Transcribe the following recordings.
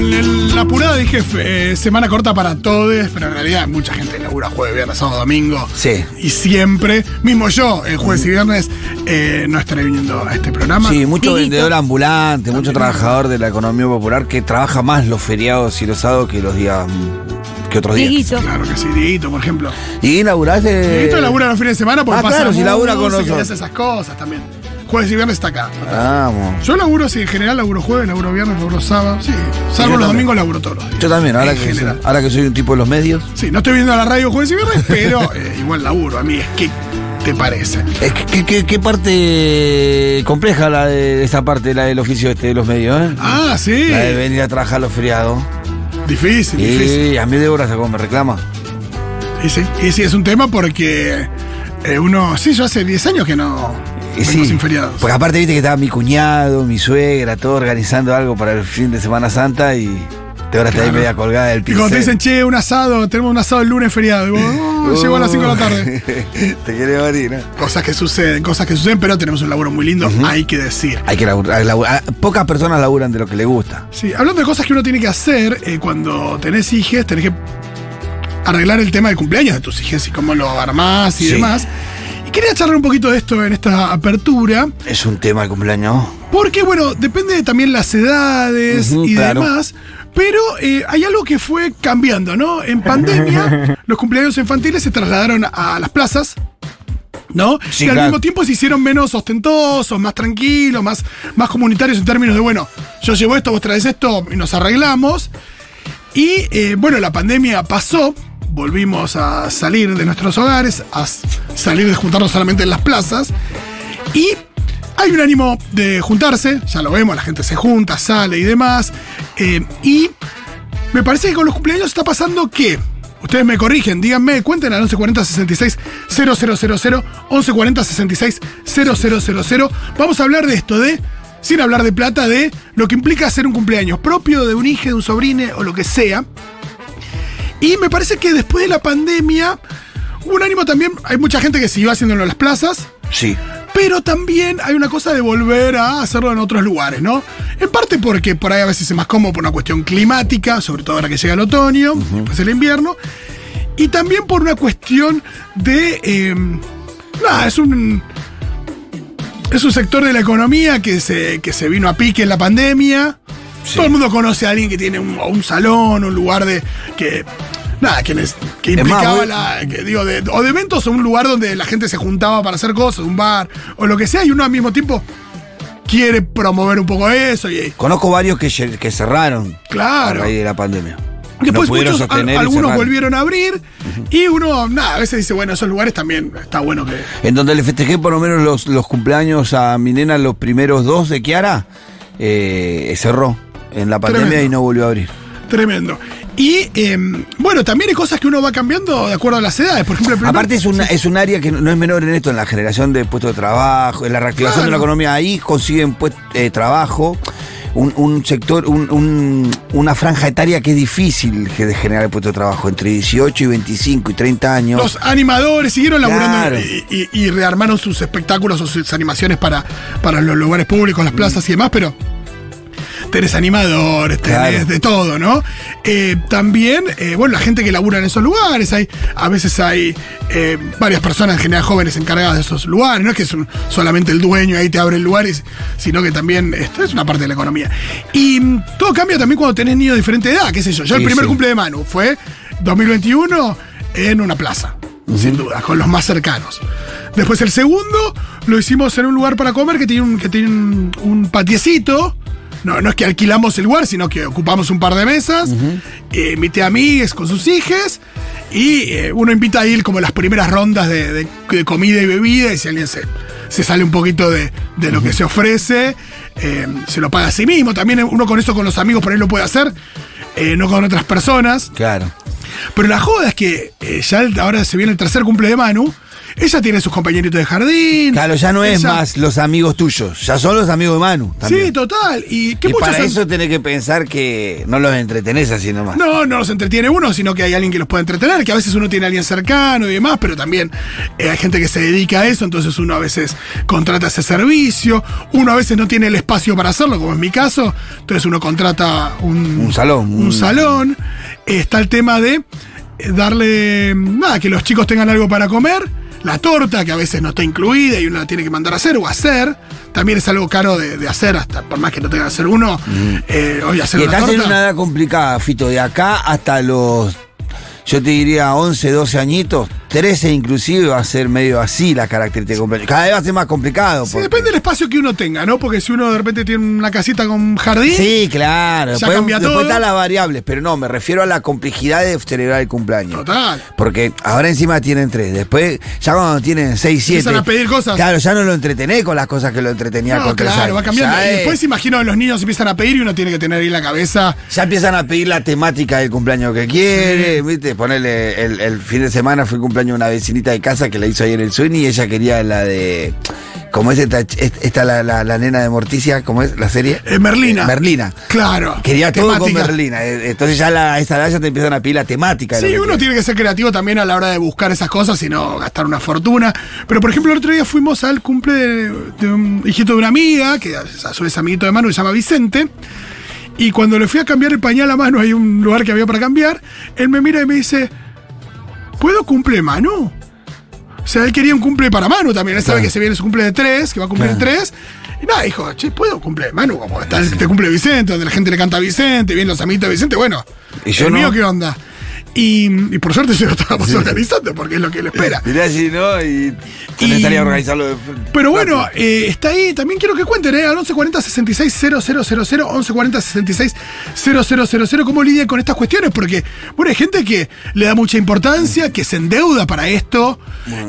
en el- la apurada dije eh, semana corta para todos, pero en realidad mucha gente labura jueves, viernes, sábado, domingo. Sí. Y siempre, mismo yo, el jueves y viernes, eh, no estaré viniendo a este programa. Sí, mucho vendedor ambulante, mucho trabajador de la economía popular que trabaja más los feriados y los sábados que los días mm, que otros días. Dieguito. Claro que sí, Dieguito, por ejemplo. Y inauguraste. Dieguito labura los fines de semana porque Ah, pasa claro, si labura con nosotros. esas cosas también. Jueves y viernes está acá. Vamos. Yo laburo, sí, en general laburo jueves, laburo viernes, laburo sábado. Sí, salvo los domingos laburo todos los días. Yo también, ahora En que, soy, general. ahora que soy un tipo de los medios. Sí, no estoy viendo la radio jueves y viernes, pero eh, igual laburo. A mí es que te parece. Es que, que- que- qué parte compleja la de esa parte, la del oficio este de los medios, ¿eh? Ah, sí. La de venir a trabajar los feriados. Difícil, difícil. Y a mí de horas como me reclama. Y sí, y sí, es un tema porque eh, uno. Sí, yo hace 10 años que no. Y sí, sin feriados. porque aparte viste que estaba mi cuñado, mi suegra, todo organizando algo para el fin de Semana Santa y de ahora está ahí Claro. media colgada del y pincel. cuando te dicen, che, un asado, tenemos un asado el lunes feriado. Y vos, "Oh, llego a las 5 de la tarde. te quiere morir, ¿no? Cosas que suceden, cosas que suceden, pero tenemos un laburo muy lindo, hay que decir. Hay que laburar, laburar. Pocas personas laburan de lo que le gusta. Sí, hablando de cosas que uno tiene que hacer eh, cuando tenés hijos, tenés que arreglar el tema del cumpleaños de tus hijos y cómo lo armás y Sí. demás. Y quería charlar un poquito de esto en esta apertura, Es un tema el cumpleaños. porque bueno, depende de también las edades y claro. demás. Pero eh, hay algo que fue cambiando, ¿no? En pandemia, los cumpleaños infantiles se trasladaron a las plazas, ¿no? Sí, y al claro. mismo tiempo se hicieron menos ostentosos, más tranquilos, más, más comunitarios en términos de, bueno, yo llevo esto, vos traes esto y nos arreglamos. Y eh, bueno, la pandemia pasó, volvimos a salir de nuestros hogares, a salir de juntarnos solamente en las plazas. Y hay un ánimo de juntarse, ya lo vemos, la gente se junta, sale y demás. eh, y me parece que con los cumpleaños está pasando que. Ustedes me corrigen, díganme, cuenten al 1140 66 000, 1140 66 000. Vamos a hablar de esto, de, sin hablar de plata, de lo que implica hacer un cumpleaños propio, de un hijo, de un sobrino o lo que sea. Y me parece que después de la pandemia, hubo un ánimo también, hay mucha gente que siguió haciéndolo en las plazas, Sí. pero también hay una cosa de volver a hacerlo en otros lugares, ¿no? En parte porque por ahí a veces es más cómodo por una cuestión climática, sobre todo ahora que llega el otoño, después el invierno, y también por una cuestión de... eh, nada, es un... Es un sector de la economía que se, que se vino a pique en la pandemia. Sí. Todo el mundo conoce a alguien que tiene un, un salón, un lugar de. que. Nada, que, les- que implicaba la. que digo, de- o de eventos o un lugar donde la gente se juntaba para hacer cosas, un bar, o lo que sea, y uno al mismo tiempo quiere promover un poco eso. Y, Conozco varios que, que cerraron Claro. a raíz de la pandemia. Después no muchos, algunos volvieron a abrir, y uno, nada, a veces dice, bueno, esos lugares también está bueno que. En donde le festejé por lo menos los, los cumpleaños a mi nena, los primeros dos de Kiara, eh, cerró en la pandemia Tremendo. y no volvió a abrir. Tremendo. Y em, bueno, también hay cosas que uno va cambiando de acuerdo a las edades. Por ejemplo, el primer- Aparte es, una, es un área que no es menor en esto, en la generación de puestos de trabajo, en la reactivación de la economía. Ahí consiguen pues, eh, trabajo, un, un sector, un- un- una franja etaria que es difícil de generar puestos de trabajo, entre 18 y 25 y 30 años. Los animadores siguieron laburando Claro. y, y- y rearmaron sus espectáculos o sus animaciones para, para los lugares públicos, las plazas y demás, pero tenés animadores, tenés Claro. de todo, ¿no? Eh, también, eh, bueno, la gente que labura en esos lugares, hay, a veces hay eh, varias personas, en general jóvenes, encargadas de esos lugares, no es que es un- solamente el dueño ahí te abre el lugar, y- sino que también esto es una parte de la economía. Y mm, todo cambia también cuando tenés niños de diferente edad, qué sé yo. Yo el primer sí. cumple de Manu fue 2021 en una plaza, sin duda, con los más cercanos. Después el segundo lo hicimos en un lugar para comer que tiene un, que tiene un, un patiecito. No, no es que alquilamos el lugar, sino que ocupamos un par de mesas. eh, invité a amigues con sus hijas. Y eh, uno invita a ir como las primeras rondas de, de- de comida y bebida. Y si alguien se, se sale un poquito de, de lo que se ofrece, eh, se lo paga a sí mismo. También uno con eso, con los amigos, por ahí lo puede hacer. eh, no con otras personas. Claro. Pero la joda es que ya ahora se viene el tercer cumple de Manu ella tiene sus compañeritos de jardín. Claro, ya no es más los amigos tuyos, ya son los amigos de Manu. También. Sí, total. Y que y para eso tenés que pensar que no los entretenés así nomás. No, no los entretiene uno, sino que hay alguien que los puede entretener, que a veces uno tiene a alguien cercano y demás, pero también eh, hay gente que se dedica a eso, entonces uno a veces contrata ese servicio, uno a veces no tiene el espacio para hacerlo, como es mi caso, entonces uno contrata un, Un salón, Un un- salón. Está el tema de eh, darle, nada, que los chicos tengan algo para comer. La torta, que a veces no está incluida y uno la tiene que mandar a hacer o hacer. También es algo caro de, de hacer, hasta por más que no tenga que hacer uno. eh, hoy hacer Mm. Y una estás en una edad complicada, Fito, de acá hasta los, yo te diría 11, 12 añitos, 13 inclusive va a ser medio así la característica cumpleaños. Cada vez va a ser más complicado. Sí, porque- depende del espacio que uno tenga, ¿no? Porque si uno de repente tiene una casita con jardín. Sí, claro. Ya Después, cambia después todo. están las variables, pero no, me refiero a la complejidad de celebrar el cumpleaños. Total. Porque ahora encima tienen tres. Después, ya cuando tienen seis, siete. Empiezan a pedir cosas. Claro, ya no lo entretenés con las cosas que lo entretenía No, con tres claro, años. va cambiando. Ya, Y es- después imagino los niños empiezan a pedir y uno tiene que tener ahí la cabeza. ya empiezan a pedir la temática del cumpleaños que quiere, ¿viste? Ponerle el, el fin de semana fue el cumpleaños una vecinita de casa que la hizo ayer el sueño y ella quería la de. ¿Cómo es esta, esta la, la, la nena de Morticia? ¿Cómo es la serie? Eh, Merlina. Merlina. Claro. Quería todo con. Merlina. Eh, Entonces ya a esa edad ya te empiezan a pedir la temática. Sí, uno tiene que ser creativo también a la hora de buscar esas cosas y no gastar una fortuna. Pero, por ejemplo, el otro día fuimos al cumple de, de un hijito de una amiga, que a su vez amiguito de Manu, se llama Vicente. Y cuando le fui a cambiar el pañal a Manu, hay un lugar que había para cambiar, él me mira y me dice, ¿puedo cumple Manu? O sea, él quería un cumple para Manu también. Él sabe Claro. que se viene su cumple de tres, que va a cumplir Claro. tres. Y nada, dijo, che, ¿puedo cumple Manu? Como está el te cumple Vicente, donde la gente le canta a Vicente, vienen los amiguitos de Vicente. Bueno, Y yo el no. mío, ¿qué onda? Y, y por suerte se lo estábamos organizando porque es lo que él espera. Mirá si no, y Y- necesitaría organizarlo de Pero bueno, eh, está ahí. También quiero que cuenten, ¿eh? Al 1140 66 000, 1140 66 000, cómo lidian con estas cuestiones. Porque, bueno, hay gente que le da mucha importancia, que se endeuda para esto.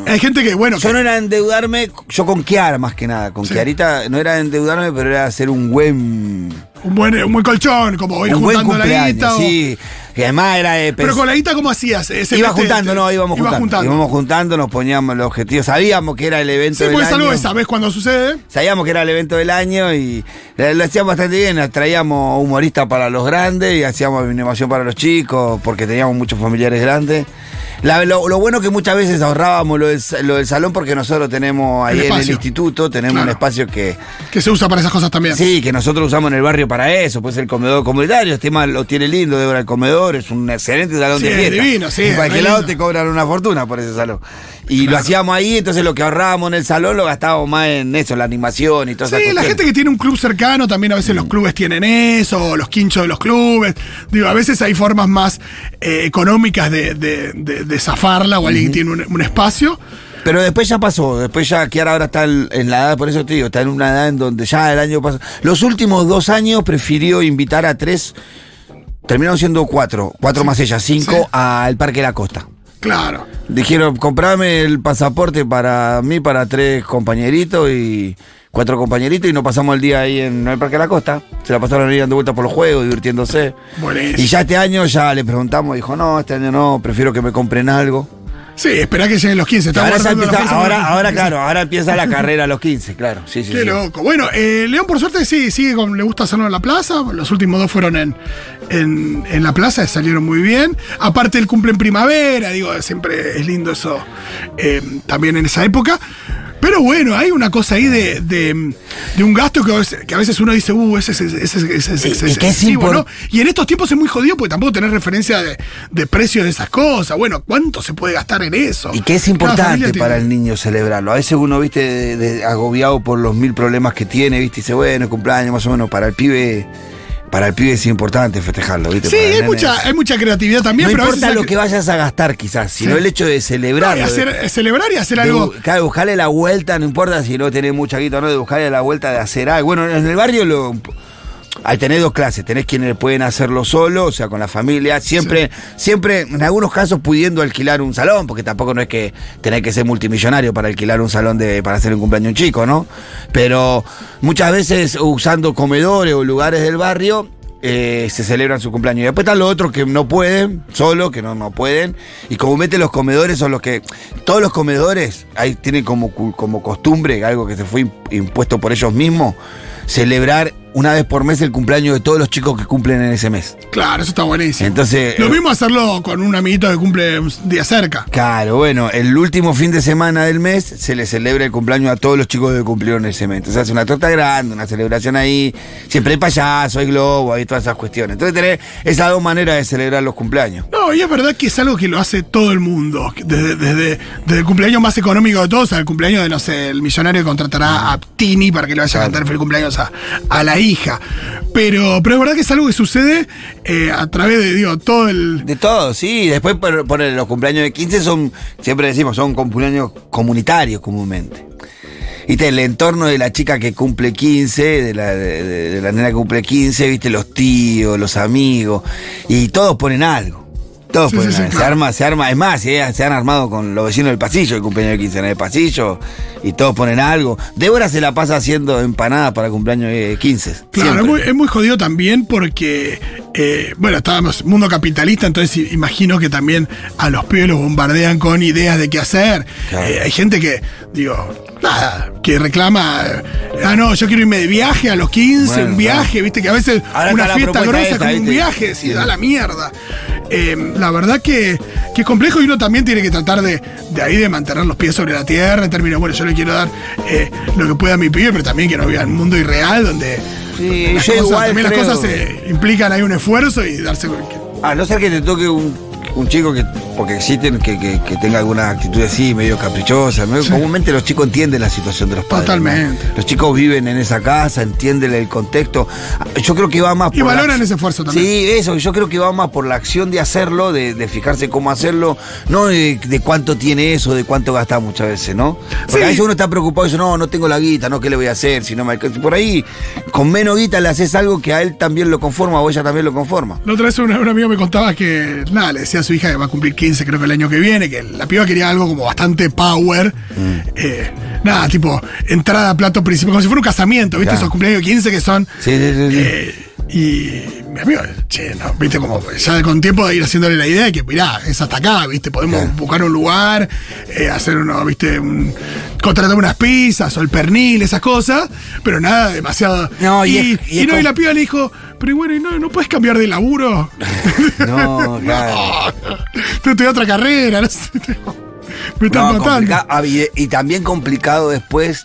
Hay gente que, bueno, Yo que- no era endeudarme, yo con Kiara más que nada. Con Sí. Kiarita no era endeudarme, pero era hacer un buen. Un, buen, un buen colchón, como buen juntando la guita. o- sí. Que además era. eh, Pero con la guita, ¿cómo hacías? Ese Iba mes te- juntando, no, íbamos ibas juntando. Íbamos juntando, nos poníamos los objetivos. Sabíamos que era el evento Sí, del porque es algo año. que sabés cuando sucede. Sabíamos que era el evento del año y lo, hacíamos bastante bien. Traíamos humoristas para los grandes y hacíamos animación para los chicos porque teníamos muchos familiares grandes. La- lo, lo bueno que muchas veces ahorrábamos lo del, lo del salón porque nosotros tenemos ahí El en el instituto, tenemos Claro. un espacio que, Que se usa para esas cosas también. sí, que nosotros usamos en el barrio para eso, pues el comedor comunitario, este tema lo tiene lindo, Débora, el comedor, es un excelente salón Sí, de es fiesta. divino, sí, En cualquier lado te cobran una fortuna por ese salón. Y lo hacíamos ahí, entonces lo que ahorrábamos en el salón lo gastábamos más en eso, la animación y todo Sí, la gente que tiene un club cercano, también a veces Mm. los clubes tienen eso, los quinchos de los clubes. Digo, a veces hay formas más eh, económicas de, de- de- de zafarla o alguien que tiene un, un espacio. Pero después ya pasó, después ya Kiara ahora está en la edad, por eso te digo, está en una edad en donde ya el año pasado. Los últimos dos años prefirió invitar a tres, terminaron siendo cuatro, cuatro más ella, cinco, Sí. al Parque de la Costa. Claro. Dijeron, comprame el pasaporte para mí, para tres compañeritos y cuatro compañeritos y nos pasamos el día ahí en el Parque de la Costa. Se la pasaron ahí dando vueltas por los juegos, divirtiéndose. Buenísimo. Y ya este año ya le preguntamos, dijo, no, este año no, prefiero que me compren algo. Sí, esperá que lleguen los 15. Está Ahora, empieza- ahora, los ahora 15. claro, ahora empieza la carrera a los 15, claro. Sí, sí, Qué sí. loco. Bueno, eh, León por suerte sí, sigue con, le gusta hacerlo en la plaza. Los últimos dos fueron en, en, en la plaza, salieron muy bien. Aparte el cumple en primavera, digo, siempre es lindo eso eh, también en esa época. Pero bueno, hay una cosa ahí de, de, de un gasto que a, veces, que a veces uno dice, uh, ese, Y- es excesivo, ¿no? Y en estos tiempos es muy jodido porque tampoco tenés referencia de, de precios de esas cosas. Bueno, ¿cuánto se puede gastar en eso? Y que es importante para el niño celebrarlo. A veces uno, viste, agobiado por los mil problemas que tiene, viste, y dice, bueno, cumpleaños más o menos, para el pibe, para el pibe es importante festejarlo, viste. Sí, hay mucha, es- hay mucha creatividad también, no pero a importa veces lo que vayas a gastar quizás, sino Sí. el hecho de No, de- celebrar y hacer de algo. claro, buscarle la vuelta, no importa si no tenés mucha guita o no, de buscarle la vuelta de hacer algo. Bueno, en el barrio lo. Al tener dos clases, tenés quienes pueden hacerlo solo, o sea, con la familia, siempre, siempre, en algunos casos pudiendo alquilar un salón, porque tampoco no es que tenés que ser multimillonario para alquilar un salón de, para hacer un cumpleaños chico, ¿no? Pero muchas veces usando comedores o lugares del barrio, eh, se celebran su cumpleaños. Y después están los otros que no pueden, solo, que no, no pueden. Y comúnmente los comedores son los que. Todos los comedores ahí tienen como, como costumbre, algo que se fue im- impuesto por ellos mismos, celebrar una vez por mes el cumpleaños de todos los chicos que cumplen en ese mes. Claro, eso está buenísimo. Entonces. Lo eh, mismo hacerlo con un amiguito que cumple un día cerca. Claro, bueno, el último fin de semana del mes se le celebra el cumpleaños a todos los chicos que cumplieron ese mes. Entonces hace una torta grande, una celebración ahí. Siempre hay payaso, hay globo, hay todas esas cuestiones. Entonces tenés esas dos maneras de celebrar los cumpleaños. No, y es verdad que es algo que lo hace todo el mundo. Desde, desde, desde el cumpleaños más económico de todos al cumpleaños de, no sé, el millonario que contratará a Tini para que le vaya a cantar feliz cumpleaños a, a la hija. Pero, pero es verdad que es algo que sucede eh, a través de, digo, todo el. De todo, sí. Después por, los cumpleaños de 15 son, siempre decimos, son cumpleaños comunitarios comúnmente. Viste, el entorno de la chica que cumple 15, de la, de- de la nena que cumple 15, viste, los tíos, los amigos, y todos ponen algo. Todos Sí. Se arma, se arma, es más, eh, se han armado con los vecinos del pasillo el cumpleaños de 15 en el pasillo, y todos ponen algo. Débora se la pasa haciendo empanadas para el cumpleaños de 15. Claro, es siempre. muy, es muy jodido también porque, eh, bueno, estábamos mundo capitalista, entonces imagino que también a los pibes los bombardean con ideas de qué hacer. Claro. Eh, hay gente que, digo, nada, que reclama, eh, ah, no, yo quiero irme de viaje a los 15, Bueno, un viaje, viste, que a veces Ahora una fiesta esta, como un viaje, si Sí. da la mierda. Eh, la verdad que, que es complejo y uno también tiene que tratar de, de ahí de mantener los pies sobre la tierra en términos, bueno, yo le quiero dar lo que pueda a mi pibe, pero también que no viva en un mundo irreal donde Sí, yo igual también creo- las cosas eh, implican ahí un esfuerzo y darse A no ser que te toque un, un chico que, porque existen, que, que, que tenga alguna actitud así, medio caprichosa. medio- Comúnmente los chicos entienden la situación de los padres. ¿no? Totalmente. Los chicos viven en esa casa, entienden el contexto. Yo creo que va más Y por. la- valoran ese esfuerzo también. Sí, eso, yo creo que va más por la acción de hacerlo, de, de fijarse cómo hacerlo, no de, de cuánto tiene eso, de cuánto gasta muchas veces, ¿no? Porque Sí. a veces uno está preocupado y dice, no, no tengo la guita, no, ¿qué le voy a hacer? Si no me alcanza? Por ahí, con menos guita le haces algo que a él también lo conforma o ella también lo conforma. La otra vez un, un amigo me contaba que, nada, le decía a su hija que va a cumplir 15, creo que el año que viene, que la piba quería algo como bastante power. Mm. Eh, nada, tipo, entrada, plato principal, como si fuera un casamiento, ¿viste? Claro. Esos cumpleaños de 15 que son. Sí, sí, sí. sí. eh, y mi amigo, che, no, viste, como ya con tiempo de ir haciéndole la idea de que, mirá, es hasta acá, viste, podemos buscar un lugar, eh, hacer uno, viste, un, contratar unas pizzas o el pernil, esas cosas, pero nada demasiado. No, y y, es- y no, y la piba le dijo, pero bueno, ¿y no, no puedes cambiar de laburo. No, claro. Tú estudias otra carrera, no sé. Me están No, matando. ah, y también complicado después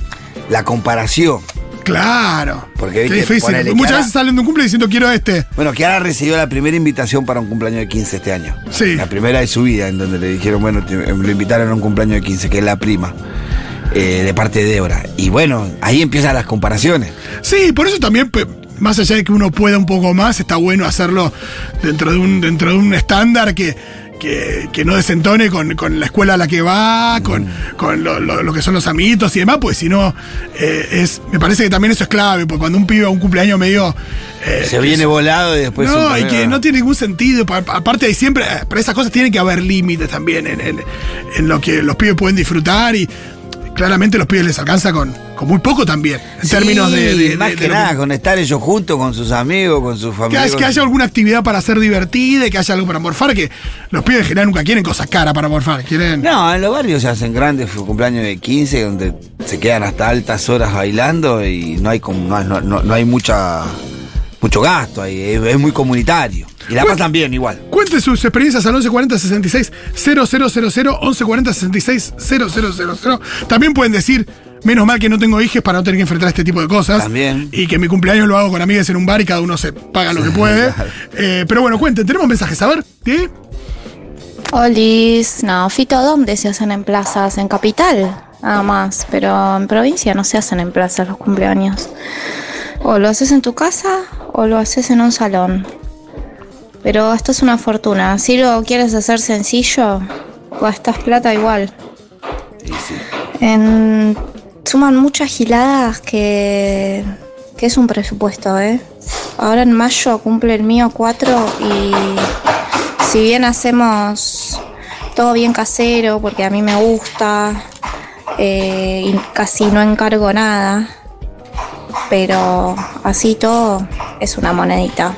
la comparación. Claro. Porque, Qué viste, difícil. ponele Muchas veces salen de un cumple diciendo quiero este. Bueno, Kiara recibió la primera invitación para un cumpleaños de 15 este año. Sí. La primera de su vida, en donde le dijeron, bueno, te- lo invitaron a un cumpleaños de 15, que es la prima, eh, de parte de Débora. Y bueno, ahí empiezan las comparaciones. Sí, por eso también, pe- más allá de que uno pueda un poco más, está bueno hacerlo dentro de un, dentro de un estándar que. Que, que no desentone con, con la escuela a la que va, con, Mm. con lo, lo- lo que son los amiguitos y demás, pues si no, eh, es, me parece que también eso es clave, porque cuando un pibe a un cumpleaños medio... eh, Se viene volado y después... no, un- y que no tiene ningún sentido. Pa- Aparte, hay siempre, eh, para esas cosas tiene que haber límites también en, en- en lo que los pibes pueden disfrutar y claramente los pibes les alcanza con, con muy poco también, en Sí, términos de... de- más de- que de nada, con estar ellos juntos, con sus amigos, con sus que, familiares. haya, que haya alguna actividad para ser divertida, que haya algo para morfar, que los pibes en general nunca quieren cosas caras para morfar, quieren... No, en los barrios se hacen grandes cumpleaños de 15 donde se quedan hasta altas horas bailando y no hay como, no, no- no- no hay mucha mucho gasto ahí, es, es muy comunitario. Y la pasan bien igual. Cuente sus experiencias al 1140 66 000, 1140 66 000. También pueden decir, menos mal que no tengo hijos para no tener que enfrentar este tipo de cosas. También. Y que mi cumpleaños lo hago con amigas en un bar y cada uno se paga lo que puede. Eh, pero bueno, cuenten, tenemos mensajes, a ver. ¿sí? Olis, no, Fito, ¿dónde se hacen en plazas? En capital, nada más, pero en provincia no se hacen en plazas los cumpleaños. O lo haces en tu casa o lo haces en un salón. Pero esto es una fortuna. Si lo quieres hacer sencillo, gastas plata igual. Sí. En- suman muchas giladas que, que es un presupuesto, ¿eh? Ahora en mayo cumple el mío cuatro y si bien hacemos todo bien casero, porque a mí me gusta, eh, y casi no encargo nada, pero así todo es una monedita.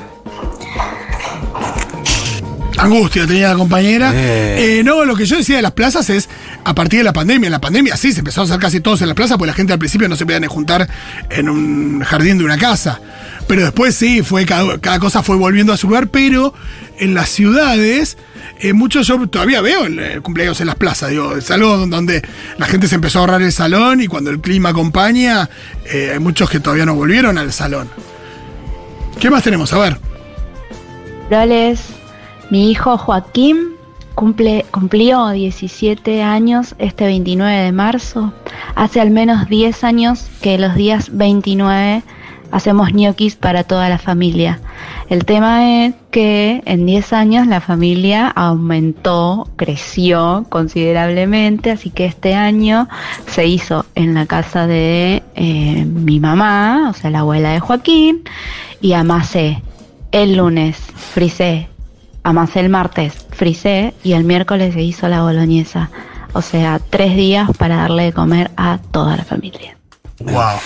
Angustia tenía la compañera. Eh. Eh, no, lo que yo decía de las plazas es a partir de la pandemia. En la pandemia sí, se empezó a hacer casi todos en la plaza porque la gente al principio no se podían juntar en un jardín de una casa. Pero después sí, fue cada, cada cosa fue volviendo a su lugar, pero en las ciudades, eh, muchos yo todavía veo el, el cumpleaños en las plazas. Digo, es algo donde la gente se empezó a ahorrar el salón y cuando el clima acompaña, eh, hay muchos que todavía no volvieron al salón. ¿Qué más tenemos? A ver. Flores, mi hijo Joaquín cumplió 17 años este 29 de marzo. Hace al menos 10 años que los días 29 hacemos ñoquis para toda la familia. El tema es que en 10 años la familia aumentó, creció considerablemente, así que este año se hizo en la casa de eh, mi mamá, o sea, la abuela de Joaquín, y amasé el lunes, frisé, amasé el martes, frisé, y el miércoles se hizo la boloñesa. O sea, tres días para darle de comer a toda la familia. Wow.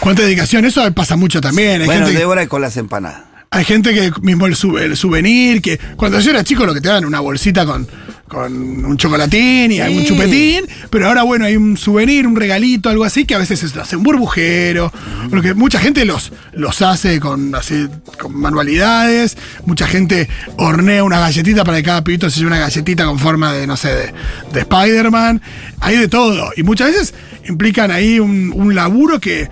Cuánta dedicación, eso pasa mucho también. Hay Bueno, gente que- Débora con las empanadas. Hay gente que mismo el, el souvenir, que cuando yo era chico lo que te dan una bolsita con, con un chocolatín y algún chupetín, pero ahora bueno, hay un souvenir, un regalito, algo así, que a veces se hace un burbujero, porque mucha gente los, los hace con, así, con manualidades, mucha gente hornea una galletita para que cada pibito se lleve una galletita con forma de, no sé, de, de Spider-Man, hay de todo, y muchas veces implican ahí un, un laburo que...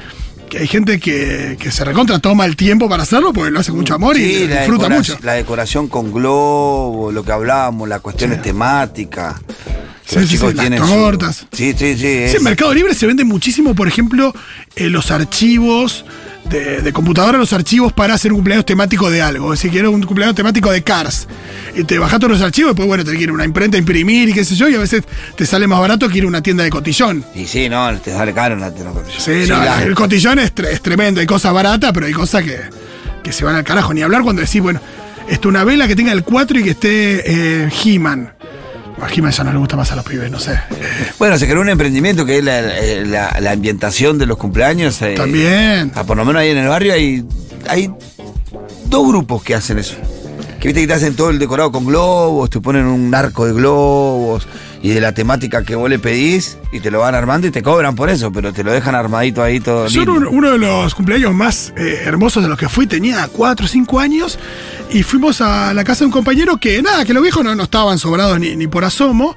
Que hay gente que, que se recontra toma el tiempo para hacerlo porque lo hace con mucho amor y Sí, la disfruta mucho. la decoración con globo, lo que hablábamos, las cuestiones temáticas. Sí, los sí, chicos sí, las tienen su- tortas. Sí, sí, sí. Sí, es- en Mercado Libre se vende muchísimo, por ejemplo, eh, los archivos de, de computadora, los archivos para hacer un cumpleaños temático de algo. Si quiero un cumpleaños temático de Cars, y te bajas todos los archivos, después, bueno, te quiere una imprenta imprimir y qué sé yo, y a veces te sale más barato que ir a una tienda de cotillón. Y sí, no, te sale caro una te- no, Sí, sí, no, la- el cotillón es, es tremendo, hay cosas baratas, pero hay cosas que, que se van al carajo. Ni hablar cuando decís, bueno, esto una vela que tenga el 4 y que esté eh, He-Man. A He-Man ya no le gusta más a los pibes, no sé. Eh, Bueno, se creó un emprendimiento que es la, eh, la- la ambientación de los cumpleaños. eh, También. ah, por lo menos ahí en el barrio hay, hay dos grupos que hacen eso. Que viste que te hacen todo el decorado con globos, te ponen un arco de globos y de la temática que vos le pedís y te lo van armando y te cobran por eso, pero te lo dejan armadito ahí todo Yo uno de los cumpleaños más eh, hermosos de los que fui, tenía 4 o 5 años, y fuimos a la casa de un compañero que, nada, que los viejos no, no estaban sobrados ni, ni por asomo,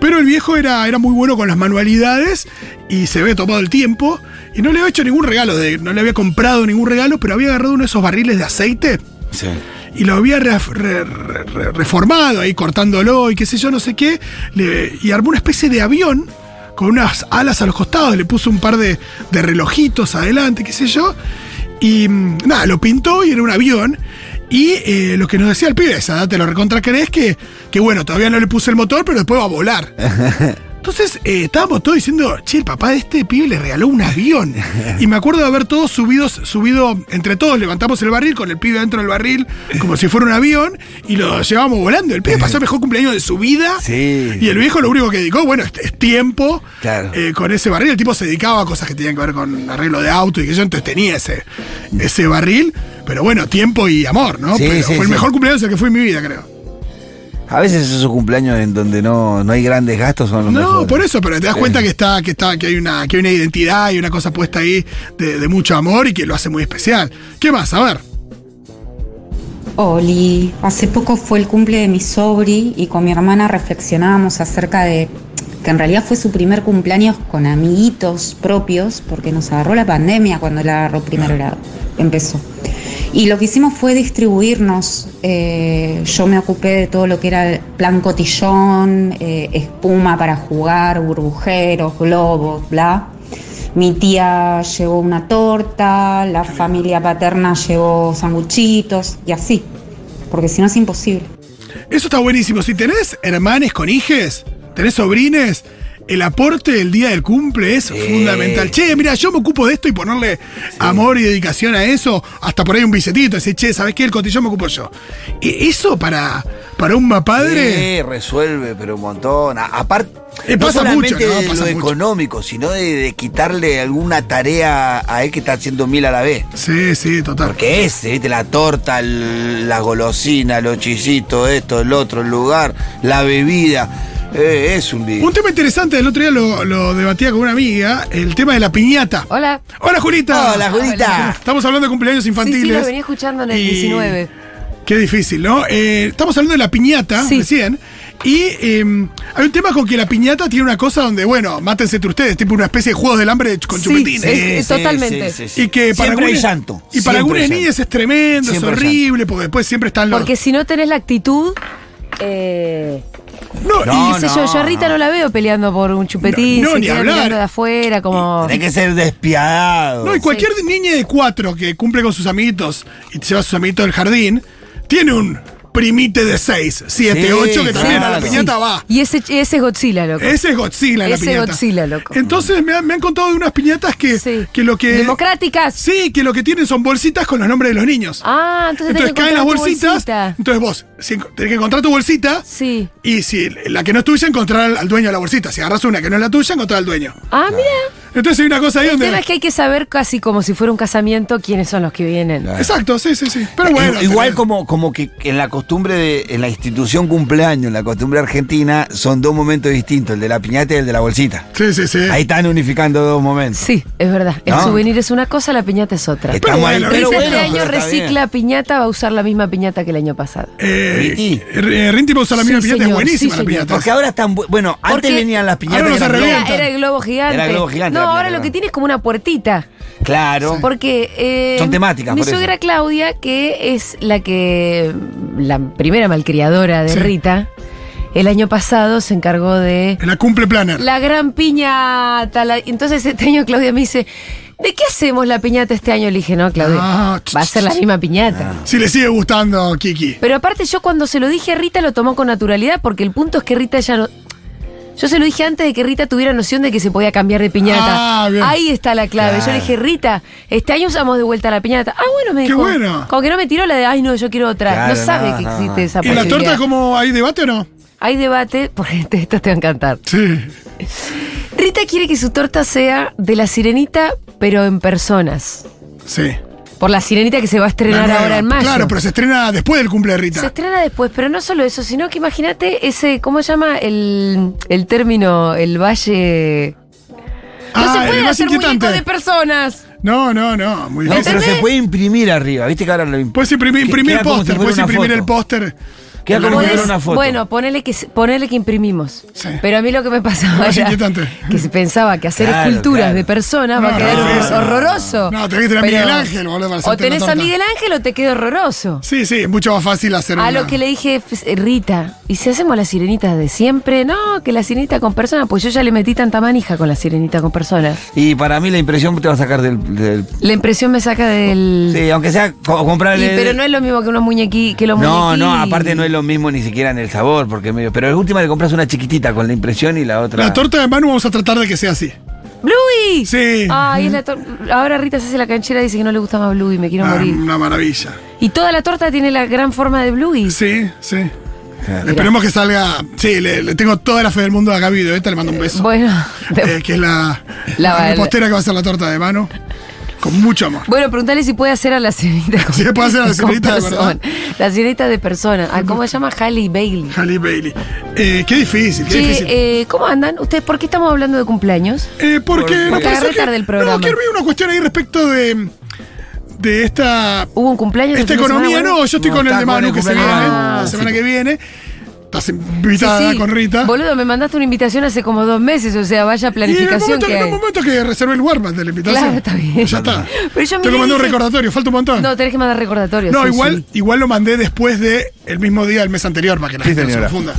pero el viejo era, era muy bueno con las manualidades y se había tomado el tiempo y no le había hecho ningún regalo, de, no le había comprado ningún regalo, pero había agarrado uno de esos barriles de aceite Sí. y lo había re- re- re- re- reformado ahí, cortándolo y qué sé yo, no sé qué, le- y armó una especie de avión con unas alas a los costados, le puso un par de, de relojitos adelante, qué sé yo, y mm, nada, lo pintó y era un avión. Y eh, lo que nos decía el pibe, esa edad te lo recontra crees, que, que bueno, todavía no le puse el motor, pero después va a volar. Entonces eh, estábamos todos diciendo, che, el papá de este pibe le regaló un avión. Y me acuerdo de haber todos subidos, subido, entre todos levantamos el barril con el pibe dentro del barril, como si fuera un avión, y lo llevábamos volando. El pibe pasó el mejor cumpleaños de su vida. Sí. Y el viejo lo único que dedicó, bueno, es, es tiempo Claro. eh, con ese barril. El tipo se dedicaba a cosas que tenían que ver con arreglo de auto y que yo entonces tenía ese, ese barril. Pero bueno, tiempo y amor, ¿no? Sí, Pero sí, fue el sí. mejor cumpleaños el que fue en mi vida, creo. A veces esos cumpleaños en donde no, no hay grandes gastos son los No, mejores. por eso, pero te das cuenta que está, que está, que hay una, que hay una identidad y una cosa puesta ahí de, de mucho amor y que lo hace muy especial. ¿Qué más? A ver. Oli, hace poco fue el cumple de mi sobri y con mi hermana reflexionábamos acerca de que en realidad fue su primer cumpleaños con amiguitos propios, porque nos agarró la pandemia cuando él agarró primer grado, empezó. Y lo que hicimos fue distribuirnos. eh, yo me ocupé de todo lo que era plan cotillón, eh, espuma para jugar, burbujeros, globos, bla. Mi tía llevó una torta, la familia paterna llevó sanguchitos y así, porque si no es imposible. Eso está buenísimo. Si tenés hermanes con hijes, tenés sobrines, el aporte del día del cumple es fundamental. Che, mira, yo me ocupo de esto y ponerle amor y dedicación a eso, hasta por ahí un billetito, decir, che, ¿sabes qué? El cotillón me ocupo yo. E- eso para, para un padre. Sí, resuelve, pero un montón. Aparte, Eh, no pasa solamente mucho, ¿no? de Pasa lo mucho. económico, sino de, de quitarle alguna tarea a él que está haciendo mil a la vez. Sí, sí, total. Porque ese, ¿viste? La torta, el- la golosina, los chisitos, esto, el otro, el lugar, la bebida. Eh, es un lío. Un tema interesante, el otro día lo, lo debatía con una amiga, el tema de la piñata. Hola. Hola, Julita. Hola, Julita. Estamos hablando de cumpleaños infantiles. Sí, sí, lo venía escuchando en el Y- 19. Qué difícil, ¿no? Eh, estamos hablando de la piñata Sí. recién. Y eh, hay un tema con que la piñata tiene una cosa donde, bueno, mátense entre ustedes, tipo una especie de juegos del hambre con Sí, chupetines. es- totalmente. Y que para Siempre hay llanto. Y para Siempre algunas niñas es tremendo, Siempre es horrible, porque después siempre están los. Porque si no tenés la actitud. Eh, no, No, y- qué sé yo, yo a Rita no la veo peleando por un chupetín, No, no, se ni queda hablar. mirando de afuera, como. Tenés que ser despiadado. No, y cualquier niña de cuatro que cumple con sus amiguitos y te lleva a sus amiguitos del jardín, tiene un primite de seis, siete, Sí, ocho, que también a la piñata va. Y ese, ese es Godzilla, loco. Ese es Godzilla, la Ese piñata. Godzilla, loco. Entonces me han, me han contado de unas piñatas que, Sí. que lo que. Democráticas. Sí, que lo que tienen son bolsitas con los nombres de los niños. Ah, entonces, tenés Entonces que caen las bolsitas. bolsita. Entonces vos si tenés que encontrar tu bolsita. Sí. Y si la que no es tuya, encontrar al, al dueño de la bolsita. Si agarras una que no es la tuya, encontrar al dueño. Ah, mira. Entonces hay una cosa ahí El donde. tema es que hay que saber casi como si fuera un casamiento quiénes son los que vienen. Exacto, sí, sí, sí. Pero bueno. Igual tenés- como, como que en la costumbre de, en la institución cumpleaños, en la costumbre argentina, son dos momentos distintos, el de la piñata y el de la bolsita. Sí, sí, sí. Ahí están unificando dos momentos. Sí, es verdad. El souvenir es una cosa, la piñata es otra. Estamos bueno, ahí, pero bueno, este año pero recicla piñata, va a usar la misma piñata que el año pasado. Eh, eh, Rinti va a usar la misma Sí, piñata, es buenísima sí, la piñata. Porque ahora están, bu- bueno, antes Porque venían las piñatas ahora no se. Era, era el globo gigante. Era el globo gigante No, la ahora lo que tiene es como una puertita. Claro. Porque eh, Son temáticas, Mi por eso. suegra Claudia, que es la que. la primera malcriadora de Sí. Rita, el año pasado se encargó de En la cumple planner. la gran piñata. la- entonces este año Claudia me dice. ¿De qué hacemos la piñata este año? Le dije, no, Claudia, Ah, va a ser la misma piñata. Si le sigue gustando Kiki. Pero aparte yo cuando se lo dije a Rita lo tomó con naturalidad porque el punto es que Rita ya no... Yo se lo dije antes de que Rita tuviera noción de que se podía cambiar de piñata. Ah, bien. Ahí está la clave. Yo le dije, Rita, este año usamos de vuelta la piñata. Ah, bueno, me Qué dijo. bueno. Como que no me tiró la de, ay, no, yo quiero otra. Claro, no sabe no, que no, existe no. esa ¿Y la posibilidad. torta cómo hay debate o no? Hay debate, porque esto te va a encantar. Sí. Rita quiere que su torta sea de la sirenita, pero en personas. Sí. Por la sirenita que se va a estrenar nueva. ahora en mayo. Claro, pero se estrena después del cumple de Rita. Se estrena después, pero no solo eso, sino que imagínate ese, ¿cómo se llama el, el término, el valle? No Ah, se el puede más hacer muñeco inquietante. de personas. No, no, no. Muy No, pero se puede imprimir arriba. ¿Viste que ahora lo imp- Puedes imprimir, imprimir póster, puedes imprimir foto. el póster. Queda como si Podés- fuera una foto. Bueno, ponele que, ponele que imprimimos. Sí. Pero a mí lo que me pasaba Más era inquietante. que se pensaba que hacer Claro, esculturas claro. de personas va a quedar no, horroroso. No, tenés que tener a Miguel Ángel, boludo, para O tenés a. Miguel Ángel o te queda horroroso. Sí, sí, es mucho más fácil hacer A una- lo que le dije, "F- Rita, ¿y si hacemos las sirenitas de siempre? No, que la sirenita con personas, pues yo ya le metí tanta manija con la sirenita con personas. Y para mí la impresión te va a sacar del. del- La impresión me saca del... sí, aunque sea co- Y, comprarle. pero no es lo mismo que unos muñequi, que los No, muñequí. no, aparte no es lo mismo ni siquiera en el sabor, porque medio. Pero la última le compras una chiquitita con la impresión y la otra. La torta de Manu vamos a tratar de que sea así. ¡Bluey! Sí. Ay, es la tor- Ahora Rita se hace la canchera y dice que no le gusta más Bluey, me quiero Ah, morir. una maravilla. Y toda la torta tiene la gran forma de Bluey. Sí, sí. Claro. Esperemos que salga. Sí, le, le tengo toda la fe del mundo a Gaby de Beta, le mando un beso. Bueno, Eh, que es la, La- la, repostera que va a hacer la torta de mano. Con mucho amor. bueno, preguntale si puede hacer a la con- Sí, puede hacer a la sirenita de verdad. persona. La sirenita de persona. Ah, ¿Cómo se llama? Halle Bailey. Halle Bailey. Eh, qué difícil, qué Che, difícil. eh, ¿cómo andan? ¿Ustedes por qué estamos hablando de cumpleaños? Eh, porque Porque agarré tarde el programa. No, quiero ver una cuestión ahí respecto de, de esta, ¿Hubo un cumpleaños? esta economía. semana, No, yo estoy No, con el de Manu que se viene Manu. la semana Sí. que viene. Estás invitada Sí, sí. con Rita. Boludo, me mandaste una invitación hace como dos meses, o sea, vaya y en planificación momento, que en el hay. momento que reservé el warm de la invitación. Claro, está bien. Ya está. Pero yo miré y mandar un recordatorio, falta un montón. No, tenés que mandar recordatorios. No, sí, igual, sí. igual lo mandé después de el mismo día del mes anterior para que la Sí, gente no se confunda.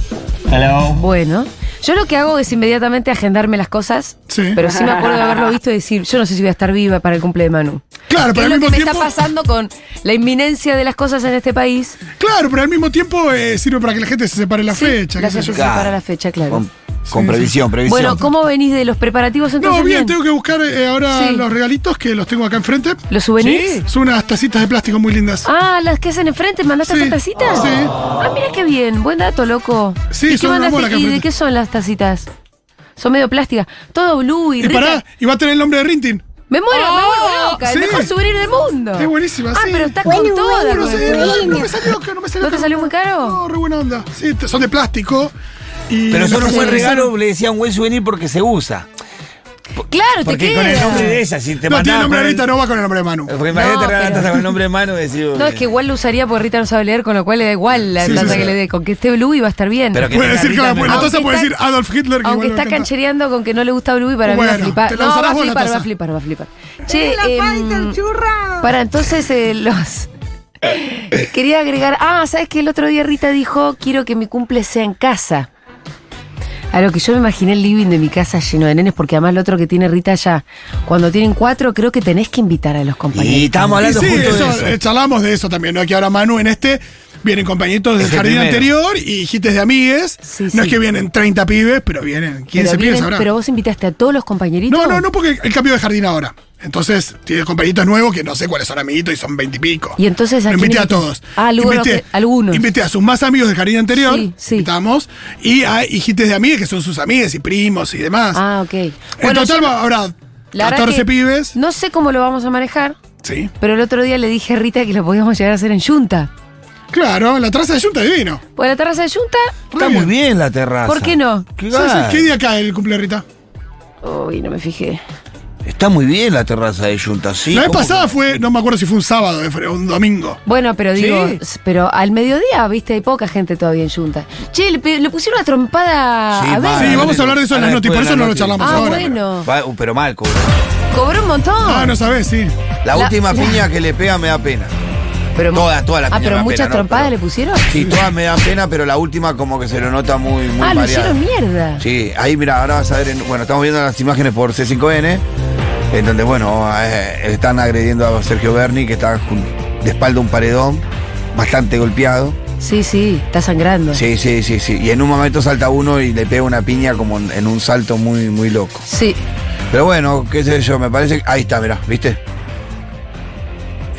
Bueno, yo lo que hago es inmediatamente agendarme las cosas, Sí. pero sí me acuerdo de haberlo visto y decir, yo no sé si voy a estar viva para el cumple de Manu. Claro, ¿Qué pero es al lo que mismo me tiempo. está pasando con la inminencia de las cosas en este país? Claro, pero al mismo tiempo eh, sirve para que la gente se separe la Sí, fecha. La qué sé gente yo. se separa la fecha, claro. Con previsión, previsión. Bueno, ¿cómo venís de los preparativos entonces? No, bien, tengo que buscar eh, ahora Sí. los regalitos que los tengo acá enfrente. ¿Los souvenirs? Son unas tacitas de plástico muy lindas. Ah, las que hacen enfrente, ¿mandaste Sí. esas tacitas? Sí. Ah, mira qué bien, buen dato, loco. Sí, ¿Y qué son una mandaste? bola acá ¿Y de enfrente. qué son las tacitas? Son medio plásticas. Todo blue y, Y rica. pará, y va a tener el nombre de Rintin. Me muero, me vuelvo loca. sí. El mejor souvenir del mundo. Es buenísima, Ah, sí. pero Bueno, con toda. bueno, No, con sé, el- no, me salió, que no me salió ¿No te salió muy caro? No, re buena onda. Sí, te- son de plástico. Y Pero buen personalizaron. regalo, le decía un buen souvenir porque se usa. Claro, te Porque queda. con el nombre de ella, si te No, tiene nombre de Rita, no va con el nombre de Manu. Porque imagínate No, regalar pero- taza con el nombre de mano y decir. No, es que igual lo usaría porque Rita no sabe leer, con lo cual le da igual la Sí, sí, taza sí. que le dé. Con que esté blue y va a estar bien. Pero que Puede tenga decir, Rita pues la Aunque taza puede está- decir Adolf Hitler. que Aunque igual está canchereando con que no le gusta Blue y para mí va a Bueno, flipar. te No, va a vos la flipar, va a taza. flipar, va a flipar. Che, em, para entonces eh, los... Quería agregar... Ah, ¿sabes que El otro día Rita dijo, quiero que mi cumple sea en casa. A lo que yo me imaginé el living de mi casa lleno de nenes, porque además lo otro que tiene Rita ya, cuando tienen cuatro, creo que tenés que invitar a los compañeros. Y estábamos Y hablando sí, justo eso, de eso. eh, charlamos de eso también, ¿no? Que ahora Manu en este vienen compañitos del jardín primero. anterior y hijites de amigues. Sí, no sí. es que vienen 30 pibes, pero vienen 15 pero, pibes ahora. pero vos invitaste a todos los compañeritos. No, no, no, porque el cambio de jardín ahora. Entonces, tiene compañitos nuevos que no sé cuáles son amiguitos y son 20 y entonces, ¿a Lo invité a todos. Ah, algunos invité, que- algunos. Invité a sus más amigos del jardín anterior. Sí, sí. Invitamos. Y a hijites de amigas que son sus amigas y primos y demás. Ah, ok. en Bueno, total yo- habrá la verdad 14 que pibes. No sé cómo lo vamos a manejar, Sí. pero el otro día le dije a Rita que lo podíamos llegar a hacer en Junta. Claro, la traza de Junta divino. Pues la terraza de Junta, Está muy bien la terraza. ¿Por qué no? ¿Qué, Sí, sí. ¿Qué día cae el cumple de Rita? uy, no me fijé. Está muy bien la terraza de Junta, sí. la vez ¿cómo pasada que- fue, no me acuerdo si fue un sábado, eh, fue un domingo. Bueno, pero digo, Sí. pero al mediodía, viste, hay poca gente todavía en Junta. Che, le, pusieron una trompada Sí, a ver. Sí, Ah, vamos a hablar de eso en las noticias, por eso no lo charlamos Ah, ahora. bueno. Va- uh, pero mal, cobró. Cobró un montón. Ah, no sabés, sí. La, La- última la- piña que le pega me da pena. pero, todas, todas las Ah, pero muchas pena, ¿no? trompadas Pero- le pusieron. Sí, todas me dan pena, pero la última como que se lo nota muy, muy ah, lo variada. hicieron mierda. Sí, ahí mira, ahora vas a ver, en- bueno, estamos viendo las imágenes por C5N, en donde, bueno, eh, están agrediendo a Sergio Berni, que está de espalda a un paredón, bastante golpeado. Sí, sí, está sangrando. Sí, sí, sí, sí. Y en un momento salta uno y le pega una piña como en, un salto muy, muy loco. Sí. Pero bueno, qué sé yo, me parece que... Ahí está, mirá, ¿viste?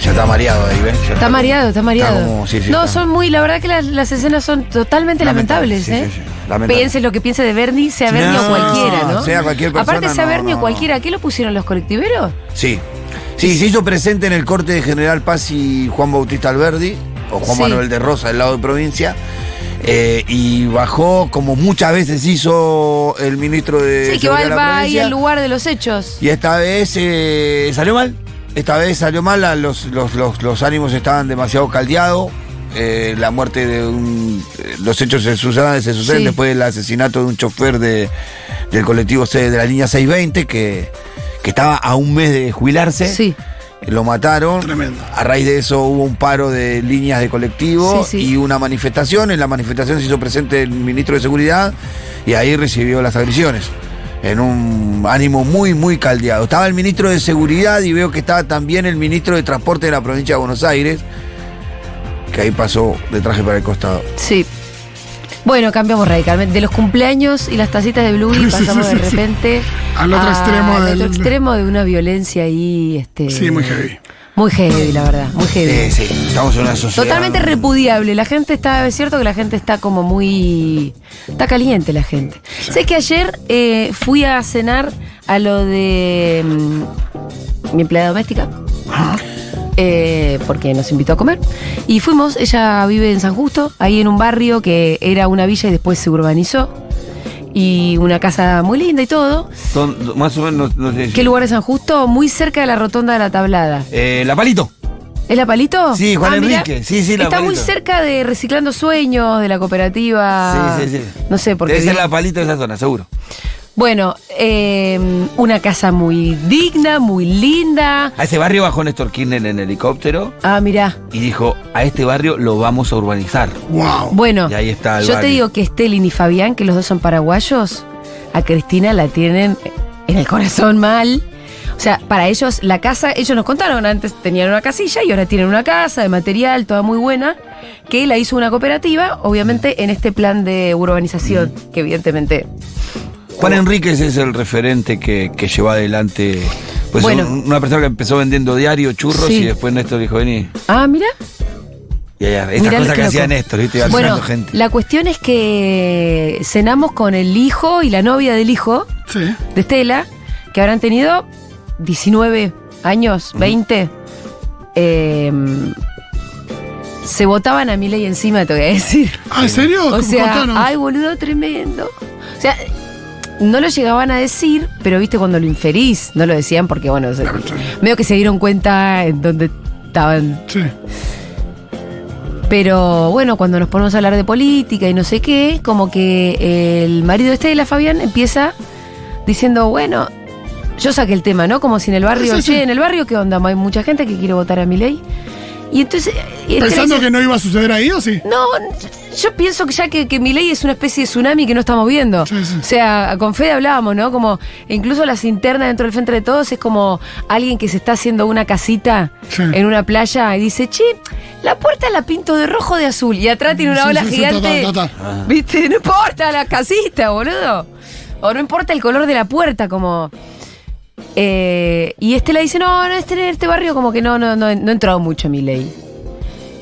Ya está mareado ahí, ¿ves? Ya Está mareado, está mareado. como- sí, sí, no, está. son muy, la verdad que las, las escenas son totalmente Lamentable, lamentables, sí, ¿eh? sí, sí, lamentable. Piense lo que piense de Bernie, sea Bernie o cualquiera, ¿no? sea cualquier persona, Aparte, sea no, Bernie o no. cualquiera, ¿qué lo pusieron los colectiveros? Sí. Sí, se hizo presente en el corte de General Paz y Juan Bautista Alberdi, o Juan Sí. Manuel de Rosa, del lado de provincia. eh, y bajó, como muchas veces hizo el ministro de sí, que va, Seguridad de la va ahí al lugar de los hechos. Y esta vez eh, salió mal. Esta vez salió mal, los, los, los, los ánimos estaban demasiado caldeados. eh, la muerte de un. eh, Los hechos se suceden, se suceden Sí. después del asesinato de un chofer de, del colectivo C de la línea 620 que, que estaba a un mes de jubilarse. Sí. Lo mataron. Tremendo. A raíz de eso hubo un paro de líneas de colectivo Sí, sí. y una manifestación. En la manifestación se hizo presente el ministro de Seguridad y ahí recibió las agresiones. En un ánimo muy, muy caldeado. Estaba el ministro de Seguridad y veo que estaba también el ministro de Transporte de la provincia de Buenos Aires, que ahí pasó de traje para el costado. Sí. Bueno, cambiamos radicalmente. De los cumpleaños y las tacitas de Blue Sí, sí, pasamos de repente Al otro extremo al del- otro extremo de una violencia ahí, este, Sí, muy heavy. Muy heavy, la verdad, muy heavy. Sí, sí, estamos en una sociedad. Totalmente repudiable. La gente está, es cierto que la gente está como muy. Está caliente la gente. Sé que ayer eh, fui a cenar a lo de mm, mi empleada doméstica. eh, porque nos invitó a comer. Y fuimos, ella vive en San Justo, ahí en un barrio que era una villa y después se urbanizó. Y una casa muy linda y todo. Son más o menos, no, sé. ¿Qué lugar es San Justo? Muy cerca de la rotonda de la tablada. Eh, la Palito. ¿Es la Palito? Sí, Juan Ah, Enrique. Sí, sí, la Está muy cerca de Reciclando Sueños, de la cooperativa. Sí, sí, sí. No sé por qué. Debe ser la Palito de esa zona, seguro. Bueno, eh, una casa muy digna, muy linda. A ese barrio bajó Néstor Kirchner en helicóptero Ah, mirá. y dijo, a este barrio lo vamos a urbanizar. Wow. Bueno, Y ahí está el yo te digo que Estelin y Fabián, que los dos son paraguayos, a Cristina la tienen en el corazón mal. O sea, para ellos la casa, ellos nos contaron, antes tenían una casilla y ahora tienen una casa de material, toda muy buena, que la hizo una cooperativa, obviamente en este plan de urbanización, que evidentemente... Juan Enríquez es el referente que, que llevó adelante. Pues Bueno. un- una persona que empezó vendiendo diario churros Sí. y después Néstor dijo, vení. Ah, mira. Y allá, estas Mirá cosas que loco. hacía Néstor, ¿viste? Iba Bueno, gente. la cuestión es que cenamos con el hijo y la novia del hijo Sí. de Estela, que habrán tenido 19 años, 20. eh, se botaban a mi ley encima, te voy a decir. Ah, ¿en serio? O sea, Contanos. ay, boludo, tremendo. O sea, no lo llegaban a decir, pero viste cuando lo inferís, no lo decían porque, bueno, se- medio que se dieron cuenta en dónde estaban Sí. pero bueno, cuando nos ponemos a hablar de política y no sé qué, como que el marido este de la Fabián empieza diciendo, bueno, yo saqué el tema, ¿no? Como si en el barrio, Sí, sí, sí. che, en el barrio, ¿qué onda? Hay mucha gente que quiere votar a mi ley. Y entonces... Estela ¿Pensando que no iba a suceder ahí o sí? no, yo pienso que ya que, que mi ley es una especie de tsunami que no estamos viendo. Sí, sí. O sea, con Fede hablábamos, ¿no? Como incluso las internas dentro del frente de todos es como alguien que se está haciendo una casita Sí. en una playa y dice, che, la puerta la pinto de rojo o de azul y atrás tiene una ola gigante. total, total. ¿Viste? No importa la casita, boludo. O no importa el color de la puerta, como. Eh, y Estela dice, no, no, este, en este barrio como que no, no, no, no ha entrado mucho mi ley.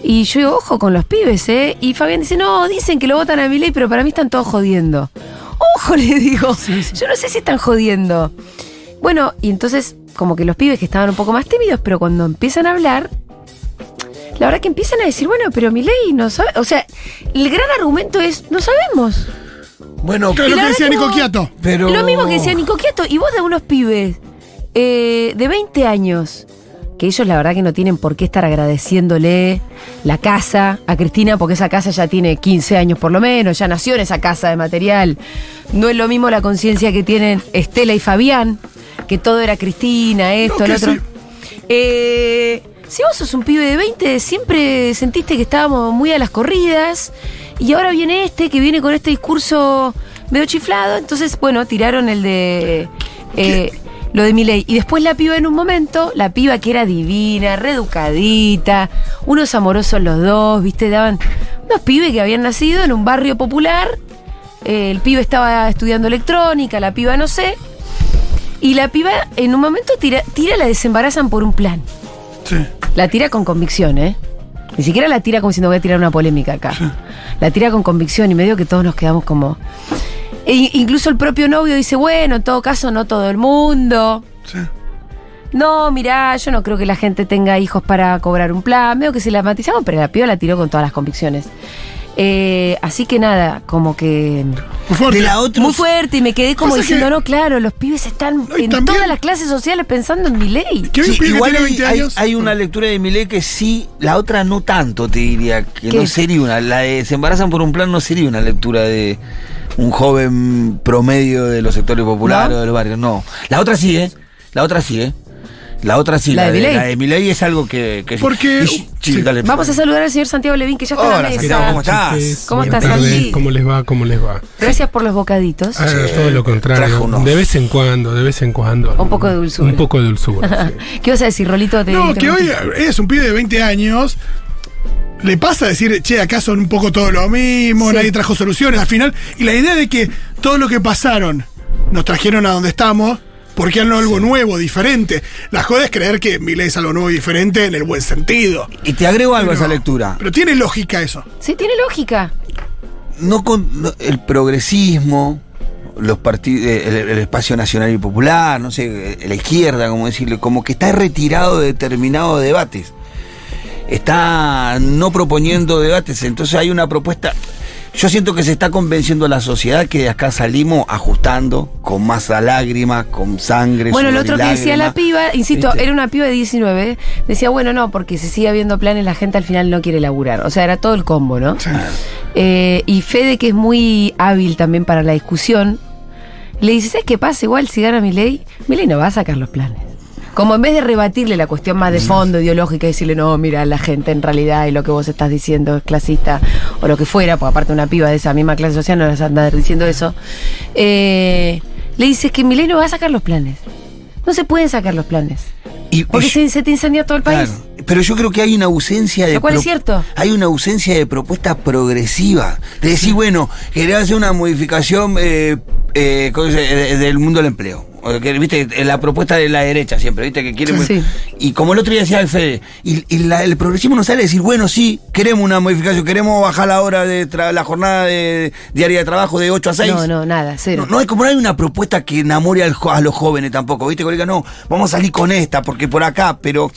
Y yo digo, ojo con los pibes, ¿eh? Y Fabián dice, no, dicen que lo votan a mi ley, pero para mí están todos jodiendo. Ojo, le digo, yo no sé si están jodiendo. Bueno, y entonces, como que los pibes que estaban un poco más tímidos, pero cuando empiezan a hablar, la verdad que empiezan a decir, bueno, pero mi ley no sabe. O sea, el gran argumento es, no sabemos. Bueno, Claro, Y lo que decía que Nico vos- Quiato. pero. Lo mismo que decía Nico Quieto, y vos de unos pibes eh, de 20 años, que ellos la verdad que no tienen por qué estar agradeciéndole la casa a Cristina, porque esa casa ya tiene 15 años por lo menos, ya nació en esa casa de material. No es lo mismo la conciencia que tienen Estela y Fabián, que todo era Cristina, esto, No, que otro. sí. Eh, si vos sos un pibe de 20, siempre sentiste que estábamos muy a las corridas. Y ahora viene este, que viene con este discurso medio chiflado. Entonces, bueno, tiraron el de. eh, lo de mi ley. Y después la piba en un momento, la piba que era divina, reeducadita, unos amorosos los dos, ¿viste? Daban unos pibes que habían nacido en un barrio popular. eh, el pibe estaba estudiando electrónica, la piba no sé. Y la piba en un momento tira, tira la desembarazan por un plan. Sí. La tira con convicción, ¿eh? Ni siquiera la tira como diciendo voy a tirar una polémica acá. La tira con convicción y medio que todos nos quedamos como. E incluso el propio novio dice, bueno, en todo caso, no todo el mundo. Sí. No, mirá, yo no creo que la gente tenga hijos para cobrar un plan. Veo que se la matizamos, pero la piba la tiró con todas las convicciones. Eh, así que nada, como que. Muy fuerte. De la otra- Muy fuerte y me quedé como diciendo, que- no, claro, los pibes están No, en también- todas las clases sociales pensando en mi ley. Que hay un Sí, igual hay, 20 hay- años. hay una lectura de Milei que sí, la otra no tanto, te diría. Que ¿Qué? no sería una. La de se embarazan por un plan no sería una lectura de un joven promedio de los sectores populares ¿No? o de los barrios. No. La otra sí, ¿eh? La otra sí, ¿eh? La otra sí, La la, de de, la de Milei es algo que. que Porque- sí, sí. dale, Vamos a saludar al señor Santiago Levín, que ya está en Hola, la Santiago, mesa. ¿cómo estás? ¿Cómo estás, Santi? ¿Cómo les va? ¿Cómo les va? Gracias por los bocaditos. Ah, todo lo trajo contrario. De vez en cuando, de vez en cuando. Un poco de dulzura. Un poco de dulzura. sí. ¿Qué vas a decir, Rolito? Te No, que hoy es un pibe de 20 años. Le pasa a decir, che, acá son un poco todo lo mismo, Sí. nadie trajo soluciones al final. Y la idea de que todo lo que pasaron nos trajeron a donde estamos, porque han algo nuevo, diferente. La joda es creer que Milei es algo nuevo y diferente en el buen sentido. Y te agrego algo a esa lectura. Pero tiene lógica eso. Sí, tiene lógica. no con no- el progresismo, los partidos, el, el espacio nacional y popular, no sé, eh, la izquierda, como decirle, como que está retirado de determinados debates. Está no proponiendo debates, entonces hay una propuesta. Yo siento que se está convenciendo a la sociedad que de acá salimos ajustando, con más a lágrimas, con sangre. Bueno, lo otro que decía la piba, insisto, ¿Viste? era una piba de 19, decía, bueno, no, porque se sigue habiendo planes, la gente al final no quiere laburar. O sea, era todo el combo, ¿no? Eh, y Fede, que es muy hábil también para la discusión, le dice, ¿sabes qué pasa? Igual si gana mi ley, mi ley no va a sacar los planes. Como en vez de rebatirle la cuestión más de fondo, ideológica, y decirle, no, mira, la gente en realidad y lo que vos estás diciendo es clasista, o lo que fuera, porque aparte una piba de esa misma clase social no les anda diciendo eso, eh, le dice que mi ley no va a sacar los planes. No se pueden sacar los planes. Y, Porque y- se, se te incendia todo el país. Claro, Pero yo creo que hay una ausencia de. Lo cual es cierto. Hay una ausencia de propuesta progresiva. De decir, bueno, quería hacer una modificación eh. Eh, del mundo del empleo. Viste, la propuesta de la derecha siempre, viste, que quieren. Sí. Y como el otro día decía el Fede, y, y la- el progresismo no sale a decir, bueno, sí, queremos una modificación, queremos bajar la hora de tra- la jornada de, diaria de trabajo de 8 a 6. No, no, nada, cero. No, no hay como no hay una propuesta que enamore al a los jóvenes tampoco, ¿viste? Colega, no, vamos a salir con esta, porque por acá, pero.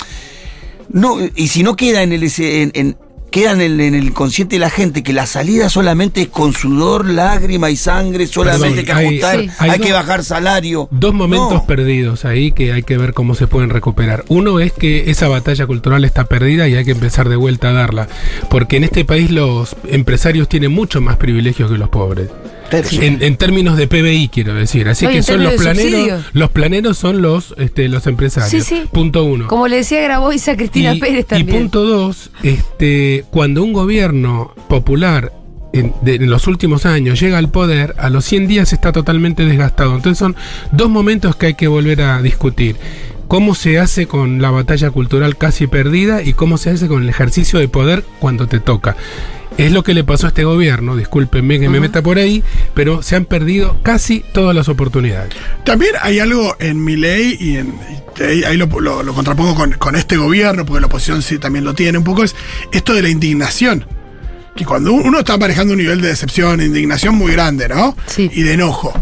No, y si no queda en el en, en- queda en el, en el inconsciente de la gente que la salida solamente es con sudor, lágrima y sangre, solamente Perdón, hay que hay- ajustar, Sí. hay, hay que bajar salario. Dos momentos No. perdidos ahí que hay que ver cómo se pueden recuperar. Uno es que esa batalla cultural está perdida y hay que empezar de vuelta a darla. Porque en este país los empresarios tienen mucho más privilegios que los pobres. En, en términos de PBI, quiero decir. Así y que son los planeros. Los planeros son los, este, los empresarios. Sí, sí. Punto uno. Como le decía Grabois a Cristina y, Pérez y también. punto dos, este, cuando un gobierno popular en, de- en los últimos años llega al poder, a los 100 días está totalmente desgastado. Entonces son dos momentos que hay que volver a discutir. Cómo se hace con la batalla cultural casi perdida y cómo se hace con el ejercicio de poder cuando te toca. Es lo que le pasó a este gobierno, discúlpenme que me meta por ahí, pero se han perdido casi todas las oportunidades. También hay algo en mi ley y, en, y ahí, ahí lo, lo- lo contrapongo con, con este gobierno, porque la oposición sí también lo tiene un poco, es esto de la indignación. Que cuando uno está manejando un nivel de decepción, indignación muy grande, ¿no? Sí. Y de enojo.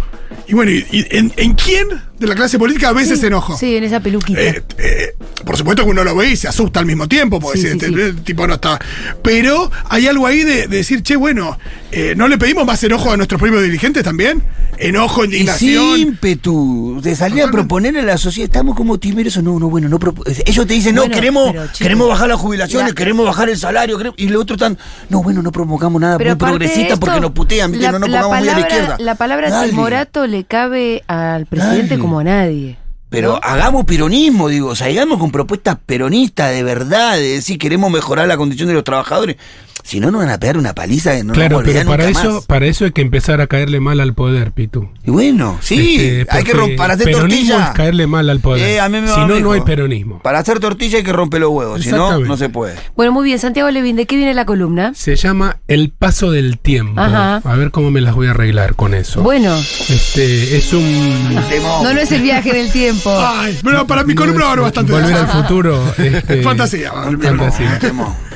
Y bueno, ¿y, y en, en quién de la clase política a veces Sí, enojo? Sí, en esa peluquita. Eh, eh, por supuesto que uno lo ve y se asusta al mismo tiempo, porque Sí, si sí, este sí. eh, tipo no está. Pero hay algo ahí de, de decir, che, bueno, eh, ¿no le pedimos más enojo a nuestros propios dirigentes también? Enojo, Y indignación. sin ímpetu, de salir a proponerle a la sociedad, estamos como timeros, no, no, bueno, no propo- Ellos te dicen, no, Bueno, queremos, pero, queremos bajar las jubilaciones, la- queremos bajar el salario, queremos- y los otros están, no, bueno, no provocamos nada Pero muy progresista esto, porque nos putean, la- no nos pongamos muy a la palabra- izquierda. La palabra Dale. timorato le cabe al presidente Dale. Como a nadie. Pero ¿no? hagamos peronismo, digo, salgamos con propuestas peronistas de verdad, de decir queremos mejorar la condición de los trabajadores. Si no, nos van a pegar una paliza no claro, nos pero para nunca eso, más. para eso hay que empezar a caerle mal al poder, Pitu. Y bueno, sí, Este, hay que romper, para hacer tortilla. es caerle mal al poder. Eh, a mí me si va, no, no hay peronismo. Para hacer tortilla hay que romper los huevos, si no, no se puede. Bueno, muy bien, Santiago Levin, ¿de qué viene la columna? Se llama El paso del tiempo. Ajá. A ver cómo me las voy a arreglar con eso. Bueno, Este, es un. No, no es el viaje del tiempo. Ay, bueno, para mi columna va a haber bastante Volver al futuro. este, Fantasía, fantasía.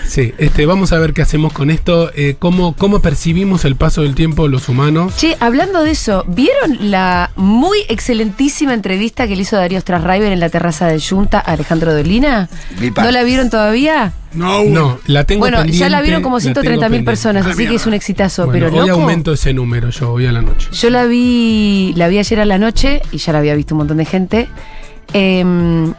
Sí, este, vamos a ver qué hacemos con esto. eh, cómo, cómo percibimos el paso del tiempo los humanos. Che, hablando de eso, ¿vieron la muy excelentísima entrevista que le hizo Darío Strasriver en la terraza de Junta a Alejandro Dolina? ¿No la vieron todavía? No, No, la tengo bueno, ya la vieron como la tengo 130 mil personas, Ah, así que es un exitazo. Bueno, pero hoy loco, aumento ese número yo, hoy a la noche. Yo la vi, la vi ayer a la noche y ya la había visto un montón de gente. Em,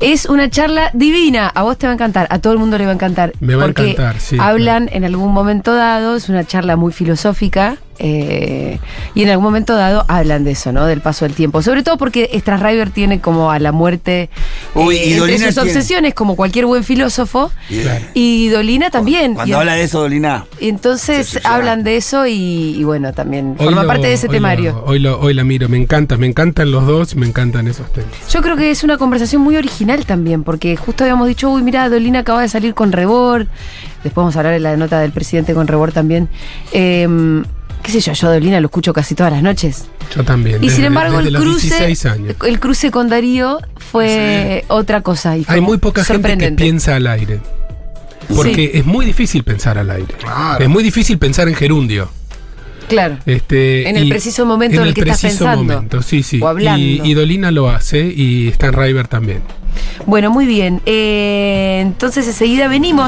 es una charla divina. A vos te va a encantar, a todo el mundo le va a encantar. Me va a encantar, sí, Hablan en algún momento dado, es una charla muy filosófica. Eh, y en algún momento dado hablan de eso, ¿no? Del paso del tiempo. Sobre todo porque Strasriver tiene como a la muerte Uy, eh, y entre sus tiene- obsesiones, como cualquier buen filósofo. Y- Y Dolina también. Cuando Y- habla de eso, Dolina. y entonces hablan de eso y, y bueno, también Hoy forma lo- parte de ese hoy temario. lo- hoy, lo- hoy la miro, me encanta, me encantan los dos, me encantan esos temas. Yo creo que es una conversación muy original también, porque justo habíamos dicho, uy, mira, Dolina acaba de salir con Rebord. Después vamos a hablar de la nota del presidente con Rebord también. Eh, qué sé yo, yo a Dolina lo escucho casi todas las noches. Yo también. Y desde- sin embargo, desde el los cruce, 16 años. el cruce con Darío fue otra cosa. Y fue Hay muy poca gente que piensa al aire. Porque es muy difícil pensar al aire. Claro. Es muy difícil pensar en gerundio. Claro. Este, En el preciso momento en el que estás preciso pensando. momento, sí, sí. O hablando. Y, y Dolina lo hace y Stan River también. Bueno, muy bien. Eh, entonces enseguida venimos.